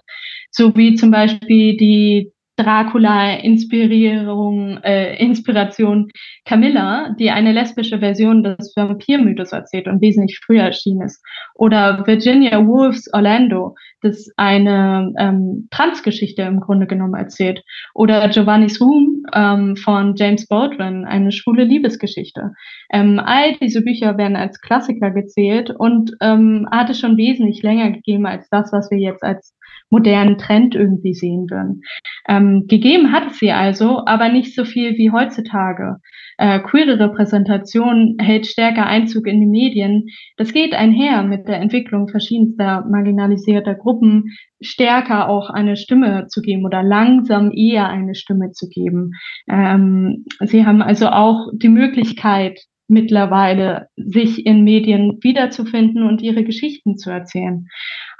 So wie zum Beispiel die Dracula-Inspirierung, äh, Inspiration Camilla, die eine lesbische Version des Vampirmythos erzählt und wesentlich früher erschienen ist. Oder Virginia Woolfs Orlando, das eine ähm, Transgeschichte im Grunde genommen erzählt. Oder Giovanni's Room ähm, von James Baldwin, eine schwule Liebesgeschichte. Ähm, all diese Bücher werden als Klassiker gezählt und ähm, hat es schon wesentlich länger gegeben als das, was wir jetzt als modernen Trend irgendwie sehen würden. Ähm, gegeben hat es sie also, aber nicht so viel wie heutzutage. Äh, queere Repräsentation hält stärker Einzug in die Medien. Das geht einher mit der Entwicklung verschiedenster marginalisierter Gruppen, stärker auch eine Stimme zu geben oder langsam eher eine Stimme zu geben. Ähm, sie haben also auch die Möglichkeit, mittlerweile sich in Medien wiederzufinden und ihre Geschichten zu erzählen.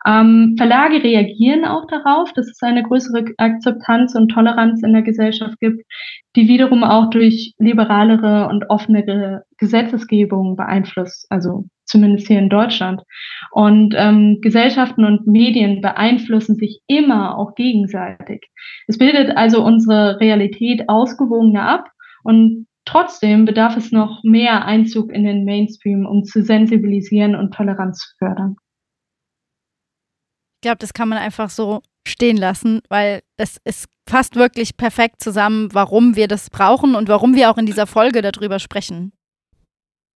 Ähm, Verlage reagieren auch darauf, dass es eine größere Akzeptanz und Toleranz in der Gesellschaft gibt, die wiederum auch durch liberalere und offenere Gesetzesgebung beeinflusst, also zumindest hier in Deutschland. Und ähm, Gesellschaften und Medien beeinflussen sich immer auch gegenseitig. Es bildet also unsere Realität ausgewogener ab und Trotzdem bedarf es noch mehr Einzug in den Mainstream, um zu sensibilisieren und Toleranz zu fördern. Ich glaube, das kann man einfach so stehen lassen, weil es ist fast wirklich perfekt zusammen, warum wir das brauchen und warum wir auch in dieser Folge darüber sprechen.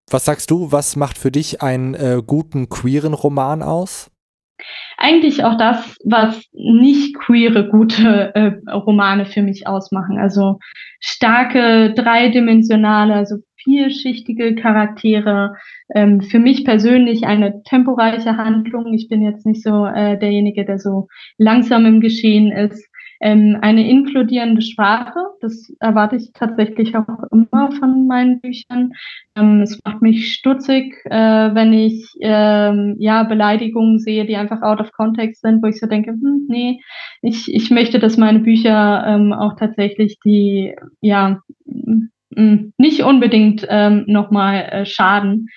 Was sagst du, was macht für dich einen äh, guten queeren Roman aus? Eigentlich auch das, was nicht queere gute äh, Romane für mich ausmachen. Also starke, dreidimensionale, also vielschichtige Charaktere. Ähm, für mich persönlich eine temporeiche Handlung. Ich bin jetzt nicht so äh, derjenige, der so langsam im Geschehen ist ähm, eine inkludierende Sprache. Das erwarte ich tatsächlich auch immer von meinen Büchern. Ähm, es macht mich stutzig, äh, wenn ich ähm, ja Beleidigungen sehe, die einfach out of context sind, wo ich so denke, hm, nee, ich, ich möchte, dass meine Bücher ähm, auch tatsächlich die ja nicht unbedingt ähm, nochmal äh, schaden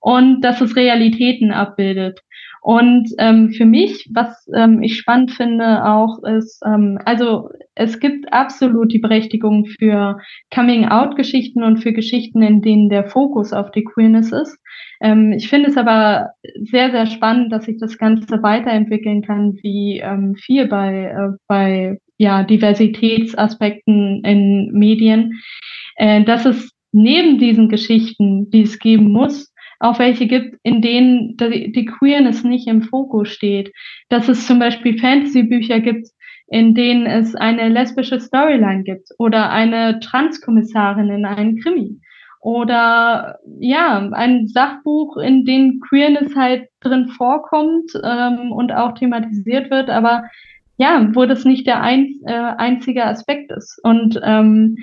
und dass es Realitäten abbildet. Und ähm, für mich, was ähm, ich spannend finde auch, ist, ähm, also es gibt absolut die Berechtigung für Coming-out-Geschichten und für Geschichten, in denen der Fokus auf die Queerness ist. Ähm, ich finde es aber sehr, sehr spannend, dass sich das Ganze weiterentwickeln kann, wie ähm, viel bei, äh, bei ja, Diversitätsaspekten in Medien, äh, dass es neben diesen Geschichten, die es geben muss, auch welche gibt, in denen die, Queerness nicht im Fokus steht. Dass es zum Beispiel Fantasy-Bücher gibt, in denen es eine lesbische Storyline gibt oder eine Transkommissarin in einem Krimi oder ja, ein Sachbuch, in dem Queerness halt drin vorkommt ähm, und auch thematisiert wird, aber ja, wo das nicht der ein, äh, einzige Aspekt ist. Und ähm,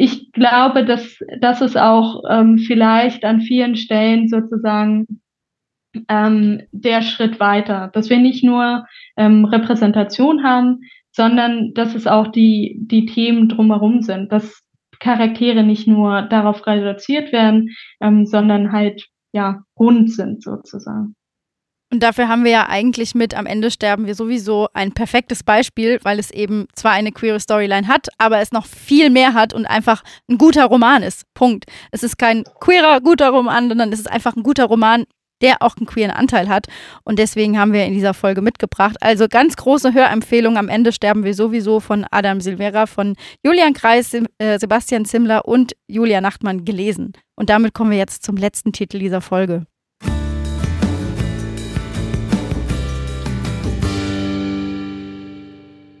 ich glaube, dass, dass es auch ähm, vielleicht an vielen Stellen sozusagen ähm, der Schritt weiter, dass wir nicht nur ähm, Repräsentation haben, sondern dass es auch die, die Themen drumherum sind, dass Charaktere nicht nur darauf reduziert werden, ähm, sondern halt ja rund sind sozusagen. Und dafür haben wir ja eigentlich mit Am Ende sterben wir sowieso ein perfektes Beispiel, weil es eben zwar eine queere Storyline hat, aber es noch viel mehr hat und einfach ein guter Roman ist. Punkt. Es ist kein queerer, guter Roman, sondern es ist einfach ein guter Roman, der auch einen queeren Anteil hat. Und deswegen haben wir in dieser Folge mitgebracht. Also ganz große Hörempfehlung. Am Ende sterben wir sowieso von Adam Silvera, von Julian Kreis, äh, Sebastian Zimmler und Julia Nachtmann gelesen. Und damit kommen wir jetzt zum letzten Titel dieser Folge.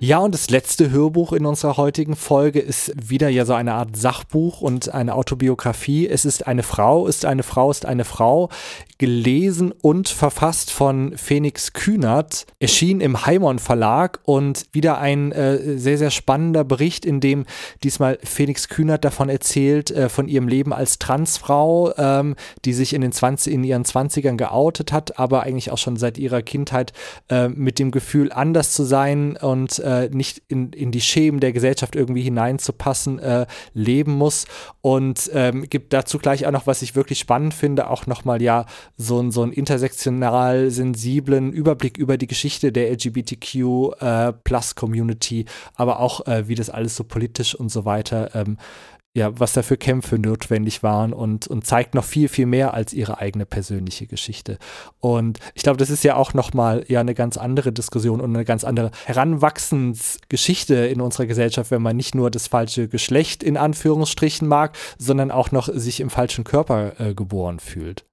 Ja, und das letzte Hörbuch in unserer heutigen Folge ist wieder ja so eine Art Sachbuch und eine Autobiografie. Es ist eine Frau, ist eine Frau, ist eine Frau, gelesen und verfasst von Phoenix Kühnert, erschien im Heimon Verlag und wieder ein äh, sehr, sehr spannender Bericht, in dem diesmal Phoenix Kühnert davon erzählt, äh, von ihrem Leben als Transfrau, ähm, die sich in, den 20, in ihren 20ern geoutet hat, aber eigentlich auch schon seit ihrer Kindheit äh, mit dem Gefühl, anders zu sein und äh, nicht in, in die Schemen der Gesellschaft irgendwie hineinzupassen, äh, leben muss. Und ähm, gibt dazu gleich auch noch, was ich wirklich spannend finde, auch nochmal ja so, so einen intersektional sensiblen Überblick über die Geschichte der LGBTQ äh, Plus Community, aber auch äh, wie das alles so politisch und so weiter ähm, ja, was da für Kämpfe notwendig waren und, und zeigt noch viel, viel mehr als ihre eigene persönliche Geschichte. Und ich glaube, das ist ja auch nochmal ja eine ganz andere Diskussion und eine ganz andere Heranwachsensgeschichte in unserer Gesellschaft, wenn man nicht nur das falsche Geschlecht in Anführungsstrichen mag, sondern auch noch sich im falschen Körper äh, geboren fühlt.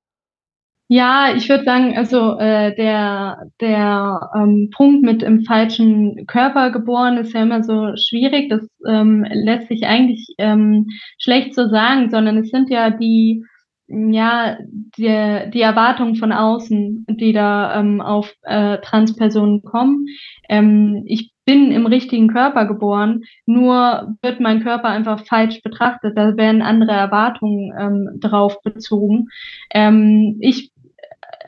Ja, ich würde sagen, also äh, der, der ähm, Punkt mit im falschen Körper geboren ist ja immer so schwierig. Das ähm, lässt sich eigentlich ähm, schlecht so sagen, sondern es sind ja die, ja, die, die Erwartungen von außen, die da ähm, auf äh, Transpersonen kommen. Ähm, ich bin im richtigen Körper geboren, nur wird mein Körper einfach falsch betrachtet. Da werden andere Erwartungen ähm, drauf bezogen. Ähm, ich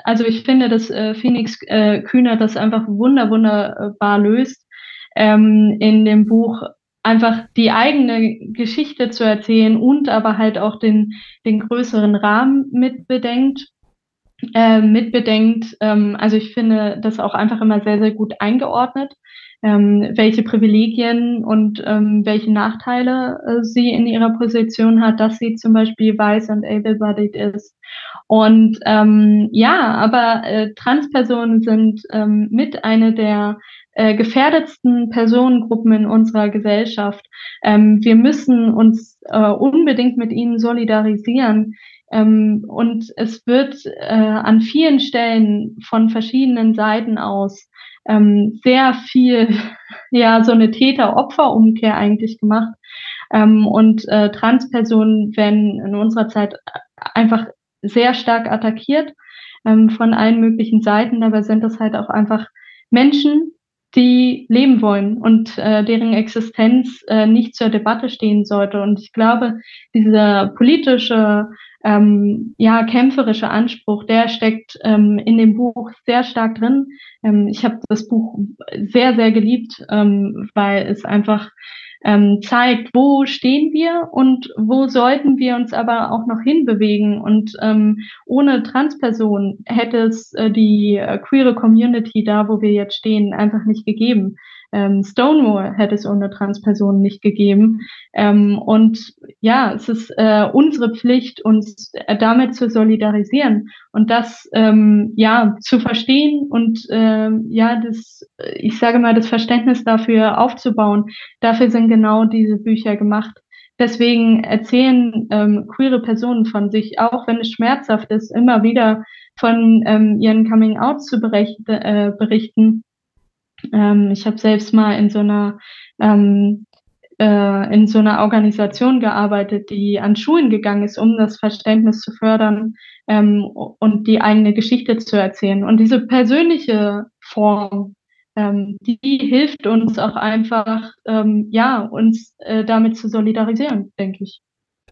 also ich finde, dass äh, Phoenix äh, Kühner das einfach wunder, wunderbar löst, ähm, in dem Buch einfach die eigene Geschichte zu erzählen und aber halt auch den, den größeren Rahmen mitbedenkt. Äh, mitbedenkt. Ähm, also ich finde das auch einfach immer sehr, sehr gut eingeordnet, ähm, welche Privilegien und ähm, welche Nachteile äh, sie in ihrer Position hat, dass sie zum Beispiel weiß und able-bodied ist und ähm, ja, aber äh, Transpersonen sind ähm, mit einer der äh, gefährdetsten Personengruppen in unserer Gesellschaft. Ähm, wir müssen uns äh, unbedingt mit ihnen solidarisieren. Ähm, und es wird äh, an vielen Stellen von verschiedenen Seiten aus ähm, sehr viel, ja, so eine Täter-Opfer-Umkehr eigentlich gemacht. Ähm, und äh, Transpersonen werden in unserer Zeit einfach sehr stark attackiert ähm, von allen möglichen Seiten. Dabei sind das halt auch einfach Menschen, die leben wollen und äh, deren Existenz äh, nicht zur Debatte stehen sollte. Und ich glaube, dieser politische, ähm, ja, kämpferische Anspruch, der steckt ähm, in dem Buch sehr stark drin. Ähm, ich habe das Buch sehr, sehr geliebt, ähm, weil es einfach ähm, zeigt, wo stehen wir und wo sollten wir uns aber auch noch hinbewegen. Und ähm, ohne Transpersonen hätte es äh, die äh, queere Community da, wo wir jetzt stehen, einfach nicht gegeben. Ähm, Stonewall hätte es ohne Transpersonen nicht gegeben. Ähm, und ja, es ist äh, unsere Pflicht, uns äh, damit zu solidarisieren und das ähm, ja zu verstehen und ähm, ja, das, ich sage mal, das Verständnis dafür aufzubauen. Dafür sind genau diese Bücher gemacht. Deswegen erzählen ähm, queere Personen von sich, auch wenn es schmerzhaft ist, immer wieder von ähm, ihren Coming Out zu berichten, äh, berichten ähm, ich habe selbst mal in so einer ähm, äh, in so einer Organisation gearbeitet, die an Schulen gegangen ist, um das Verständnis zu fördern ähm, und die eigene Geschichte zu erzählen. Und diese persönliche Form, ähm, die hilft uns auch einfach, ähm, ja, uns äh, damit zu solidarisieren, denke ich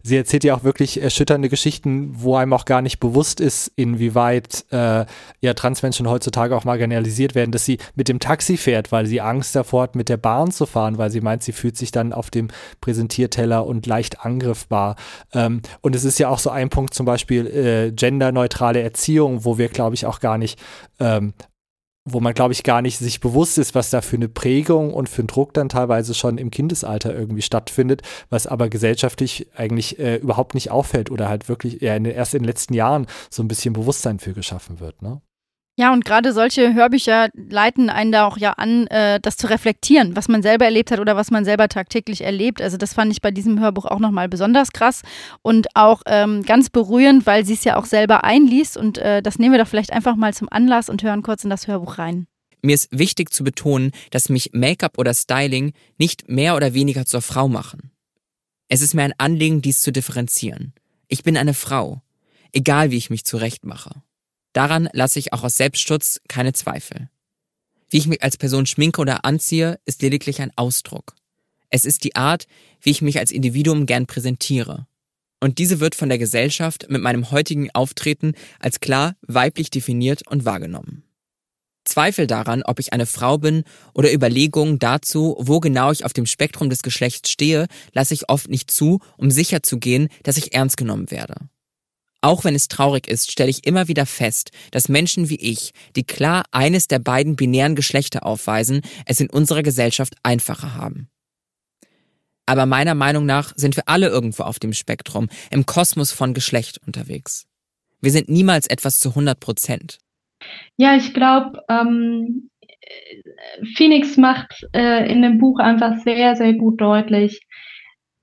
sie erzählt ja auch wirklich erschütternde Geschichten, wo einem auch gar nicht bewusst ist, inwieweit äh, ja Transmenschen heutzutage auch marginalisiert werden, dass sie mit dem Taxi fährt, weil sie Angst davor hat, mit der Bahn zu fahren, weil sie meint, sie fühlt sich dann auf dem Präsentierteller und leicht angriffbar. Ähm, und es ist ja auch so ein Punkt, zum Beispiel äh, genderneutrale Erziehung, wo wir, glaube ich, auch gar nicht ähm, wo man, glaube ich, gar nicht sich bewusst ist, was da für eine Prägung und für einen Druck dann teilweise schon im Kindesalter irgendwie stattfindet, was aber gesellschaftlich eigentlich äh, überhaupt nicht auffällt oder halt wirklich ja, in, erst in den letzten Jahren so ein bisschen Bewusstsein für geschaffen wird. Ne? Ja, und gerade solche Hörbücher leiten einen da auch ja an, äh, das zu reflektieren, was man selber erlebt hat oder was man selber tagtäglich erlebt. Also das fand ich bei diesem Hörbuch auch nochmal besonders krass und auch ähm, ganz berührend, weil sie es ja auch selber einliest. Und äh, das nehmen wir doch vielleicht einfach mal zum Anlass und hören kurz in das Hörbuch rein. Mir ist wichtig zu betonen, dass mich Make-up oder Styling nicht mehr oder weniger zur Frau machen. Es ist mir ein Anliegen, dies zu differenzieren. Ich bin eine Frau, egal wie ich mich zurechtmache. Daran lasse ich auch aus Selbstschutz keine Zweifel. Wie ich mich als Person schminke oder anziehe, ist lediglich ein Ausdruck. Es ist die Art, wie ich mich als Individuum gern präsentiere. Und diese wird von der Gesellschaft mit meinem heutigen Auftreten als klar weiblich definiert und wahrgenommen. Zweifel daran, ob ich eine Frau bin oder Überlegungen dazu, wo genau ich auf dem Spektrum des Geschlechts stehe, lasse ich oft nicht zu, um sicherzugehen, dass ich ernst genommen werde. Auch wenn es traurig ist, stelle ich immer wieder fest, dass Menschen wie ich, die klar eines der beiden binären Geschlechter aufweisen, es in unserer Gesellschaft einfacher haben. Aber meiner Meinung nach sind wir alle irgendwo auf dem Spektrum, im Kosmos von Geschlecht unterwegs. Wir sind niemals etwas zu 100 Prozent. Ja, ich glaube, ähm, Phoenix macht äh, in dem Buch einfach sehr, sehr gut deutlich,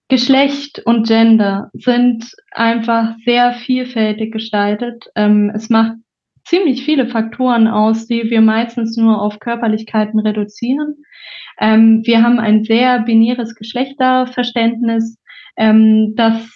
Geschlecht und Gender sind einfach sehr vielfältig gestaltet. Ähm, es macht ziemlich viele Faktoren aus, die wir meistens nur auf Körperlichkeiten reduzieren. Ähm, wir haben ein sehr binäres Geschlechterverständnis, ähm, das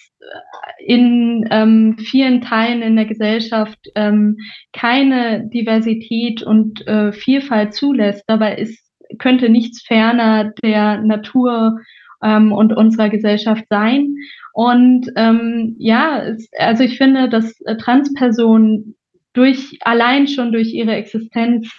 in ähm, vielen Teilen in der Gesellschaft ähm, keine Diversität und äh, Vielfalt zulässt. Dabei ist, könnte nichts ferner der Natur ähm, und unserer Gesellschaft sein. Und ähm, ja, es, also ich finde, dass äh, Transpersonen durch allein schon durch ihre Existenz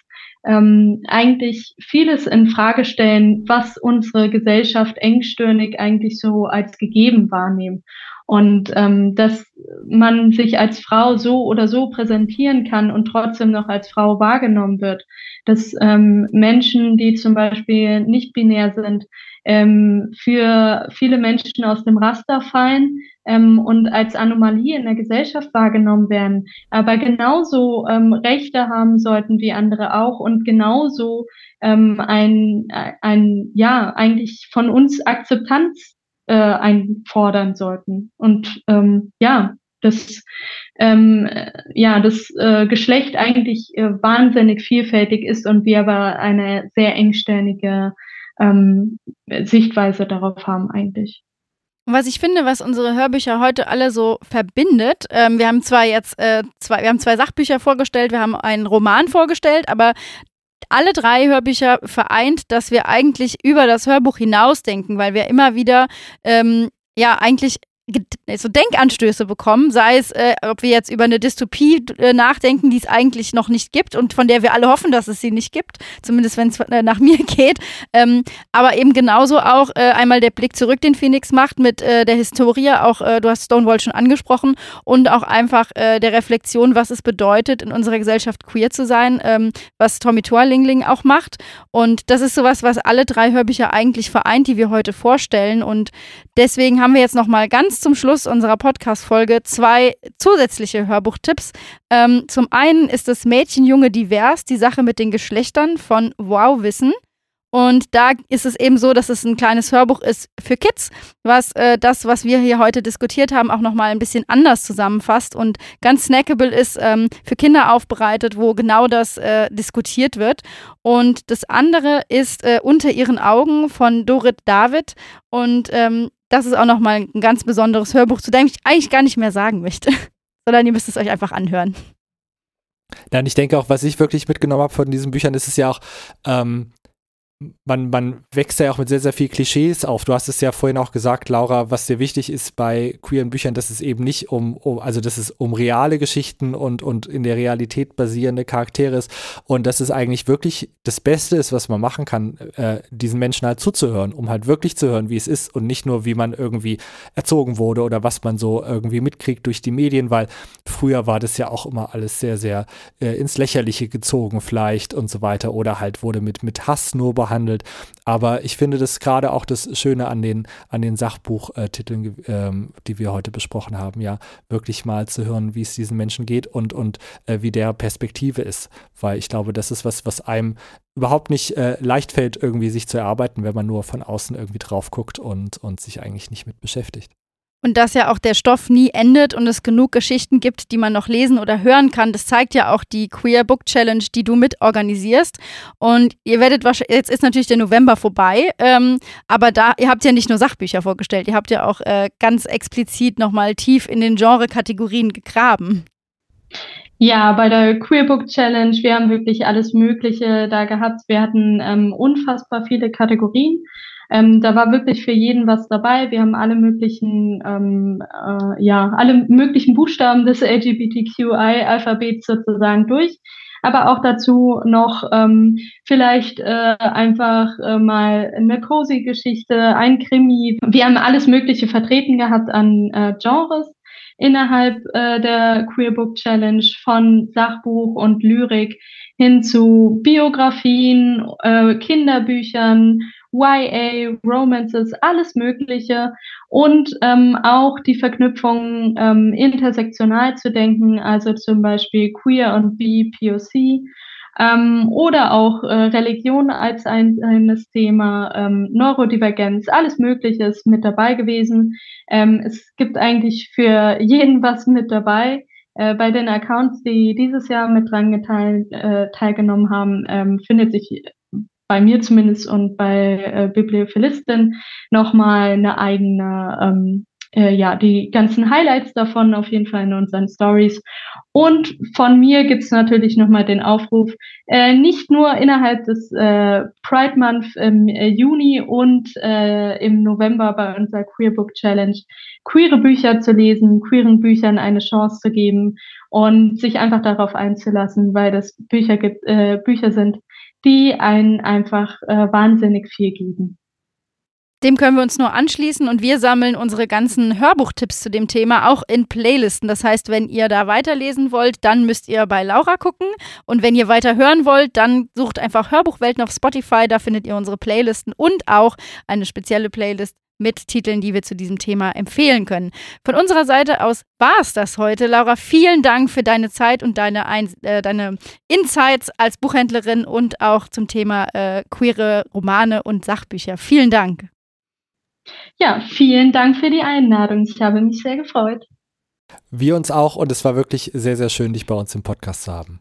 ähm, eigentlich vieles in Frage stellen, was unsere Gesellschaft engstirnig eigentlich so als gegeben wahrnehmen. Und ähm, dass man sich als Frau so oder so präsentieren kann und trotzdem noch als Frau wahrgenommen wird. Dass ähm, Menschen, die zum Beispiel nicht binär sind, ähm, für viele Menschen aus dem Raster fallen ähm, und als Anomalie in der Gesellschaft wahrgenommen werden, aber genauso ähm, Rechte haben sollten wie andere auch und genauso ähm, ein, ein, ja, eigentlich von uns Akzeptanz äh, einfordern sollten. Und ähm, ja, dass ähm, ja das äh, Geschlecht eigentlich äh, wahnsinnig vielfältig ist und wir aber eine sehr engständige ähm, Sichtweise darauf haben eigentlich. Was ich finde, was unsere Hörbücher heute alle so verbindet, ähm, wir haben zwar jetzt äh, zwei, wir haben zwei Sachbücher vorgestellt, wir haben einen Roman vorgestellt, aber alle drei Hörbücher vereint, dass wir eigentlich über das Hörbuch hinausdenken, weil wir immer wieder ähm, ja eigentlich so Denkanstöße bekommen, sei es, äh, ob wir jetzt über eine Dystopie äh, nachdenken, die es eigentlich noch nicht gibt und von der wir alle hoffen, dass es sie nicht gibt, zumindest wenn es äh, nach mir geht. Ähm, aber eben genauso auch äh, einmal der Blick zurück, den Phoenix macht mit äh, der Historie, auch äh, du hast Stonewall schon angesprochen, und auch einfach der Reflexion, was es bedeutet, in unserer Gesellschaft queer zu sein, ähm, was Tommy Thorlingling auch macht. Und das ist sowas, was alle drei Hörbücher eigentlich vereint, die wir heute vorstellen. Und deswegen haben wir jetzt nochmal ganz zum Schluss unserer Podcast-Folge zwei zusätzliche Hörbuchtipps. Ähm, zum einen ist das Mädchen Junge divers, die Sache mit den Geschlechtern von Wow Wissen. Und da ist es eben so, dass es ein kleines Hörbuch ist für Kids, was äh, das, was wir hier heute diskutiert haben, auch nochmal ein bisschen anders zusammenfasst und ganz snackable ist, ähm, für Kinder aufbereitet, wo genau das äh, diskutiert wird. Und das andere ist äh, Unter ihren Augen von Dorit David. Und ähm, das ist auch nochmal ein ganz besonderes Hörbuch, zu dem ich eigentlich gar nicht mehr sagen möchte, sondern ihr müsst es euch einfach anhören. Nein, ich denke auch, was ich wirklich mitgenommen habe von diesen Büchern, ist es ja auch, ähm, man, man wächst ja auch mit sehr, sehr viel Klischees auf. Du hast es ja vorhin auch gesagt, Laura, was dir wichtig ist bei queeren Büchern, dass es eben nicht um, um also dass es um reale Geschichten und, und in der Realität basierende Charaktere ist und dass es eigentlich wirklich das Beste ist, was man machen kann, äh, diesen Menschen halt zuzuhören, um halt wirklich zu hören, wie es ist und nicht nur, wie man irgendwie erzogen wurde oder was man so irgendwie mitkriegt durch die Medien, weil früher war das ja auch immer alles sehr, sehr äh, ins Lächerliche gezogen vielleicht und so weiter oder halt wurde mit, mit Hass nur behandelt behandelt. Aber ich finde das gerade auch das Schöne an den, an den Sachbuchtiteln, ähm, die wir heute besprochen haben, ja, wirklich mal zu hören, wie es diesen Menschen geht und, und äh, wie der Perspektive ist. Weil ich glaube, das ist was, was einem überhaupt nicht äh, leicht fällt, irgendwie sich zu erarbeiten, wenn man nur von außen irgendwie drauf guckt und, und sich eigentlich nicht mit beschäftigt. Und dass ja auch der Stoff nie endet und es genug Geschichten gibt, die man noch lesen oder hören kann, das zeigt ja auch die Queer Book Challenge, die du mitorganisierst. Und ihr werdet wahrscheinlich, jetzt ist natürlich der November vorbei, ähm, aber da, ihr habt ja nicht nur Sachbücher vorgestellt, ihr habt ja auch äh, ganz explizit nochmal tief in den Genre-Kategorien gegraben. Ja, bei der Queer Book Challenge, wir haben wirklich alles Mögliche da gehabt. Wir hatten ähm, unfassbar viele Kategorien. Ähm, da war wirklich für jeden was dabei. Wir haben alle möglichen, ähm, äh, ja, alle möglichen Buchstaben des LGBTQI-Alphabets sozusagen durch. Aber auch dazu noch ähm, vielleicht äh, einfach äh, mal eine Cozy-Geschichte, ein Krimi. Wir haben alles Mögliche vertreten gehabt an äh, Genres innerhalb äh, der Queer Book Challenge von Sachbuch und Lyrik hin zu Biografien, äh, Kinderbüchern, YA, Romances, alles Mögliche und ähm, auch die Verknüpfung ähm, intersektional zu denken, also zum Beispiel Queer und BPOC ähm, oder auch äh, Religion als ein, eines Thema, ähm, Neurodivergenz, alles Mögliche ist mit dabei gewesen. Ähm, es gibt eigentlich für jeden was mit dabei. Äh, bei den Accounts, die dieses Jahr mit dran geteilt, äh, teilgenommen haben, ähm, findet sich bei mir zumindest und bei äh, Bibliophilistin nochmal eine eigene, ähm, äh, ja, die ganzen Highlights davon auf jeden Fall in unseren Stories. Und von mir gibt's natürlich nochmal den Aufruf, äh, nicht nur innerhalb des äh, Pride Month im äh, Juni und äh, im November bei unserer Queer Book Challenge queere Bücher zu lesen, queeren Büchern eine Chance zu geben und sich einfach darauf einzulassen, weil das Bücher gibt, äh, Bücher sind, die einen einfach äh, wahnsinnig viel geben. Dem können wir uns nur anschließen und wir sammeln unsere ganzen Hörbuchtipps zu dem Thema auch in Playlisten. Das heißt, wenn ihr da weiterlesen wollt, dann müsst ihr bei Laura gucken. Und wenn ihr weiter hören wollt, dann sucht einfach Hörbuchwelten auf Spotify. Da findet ihr unsere Playlisten und auch eine spezielle Playlist mit Titeln, die wir zu diesem Thema empfehlen können. Von unserer Seite aus war es das heute. Laura, vielen Dank für deine Zeit und deine, Ein äh, deine Insights als Buchhändlerin und auch zum Thema äh, queere Romane und Sachbücher. Vielen Dank. Ja, vielen Dank für die Einladung. Ich habe mich sehr gefreut. Wir uns auch und es war wirklich sehr, sehr schön, dich bei uns im Podcast zu haben.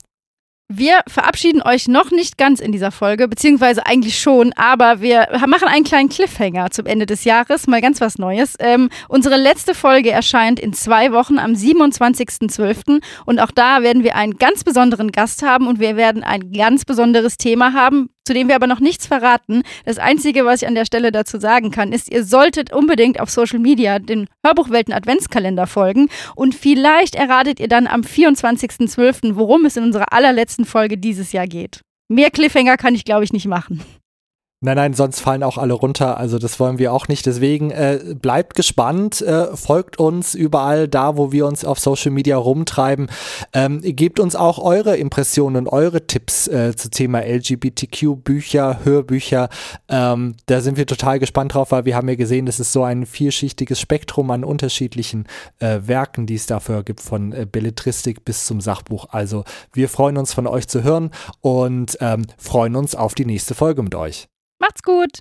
Wir verabschieden euch noch nicht ganz in dieser Folge, beziehungsweise eigentlich schon, aber wir machen einen kleinen Cliffhanger zum Ende des Jahres, mal ganz was Neues. Ähm, unsere letzte Folge erscheint in zwei Wochen am 27.12. und auch da werden wir einen ganz besonderen Gast haben und wir werden ein ganz besonderes Thema haben, zu dem wir aber noch nichts verraten. Das Einzige, was ich an der Stelle dazu sagen kann, ist, ihr solltet unbedingt auf Social Media den Hörbuchwelten Adventskalender folgen und vielleicht erratet ihr dann am 24.12., worum es in unserer allerletzten Folge dieses Jahr geht. Mehr Cliffhanger kann ich, glaube ich, nicht machen. Nein, nein, sonst fallen auch alle runter. Also das wollen wir auch nicht. Deswegen äh, bleibt gespannt, äh, folgt uns überall da, wo wir uns auf Social Media rumtreiben. Ähm, gebt uns auch eure Impressionen, eure Tipps äh, zum Thema LGBTQ-Bücher, Hörbücher. Ähm, da sind wir total gespannt drauf, weil wir haben ja gesehen, das ist so ein vielschichtiges Spektrum an unterschiedlichen äh, Werken, die es dafür gibt, von äh, Belletristik bis zum Sachbuch. Also wir freuen uns von euch zu hören und ähm, freuen uns auf die nächste Folge mit euch. Macht's gut!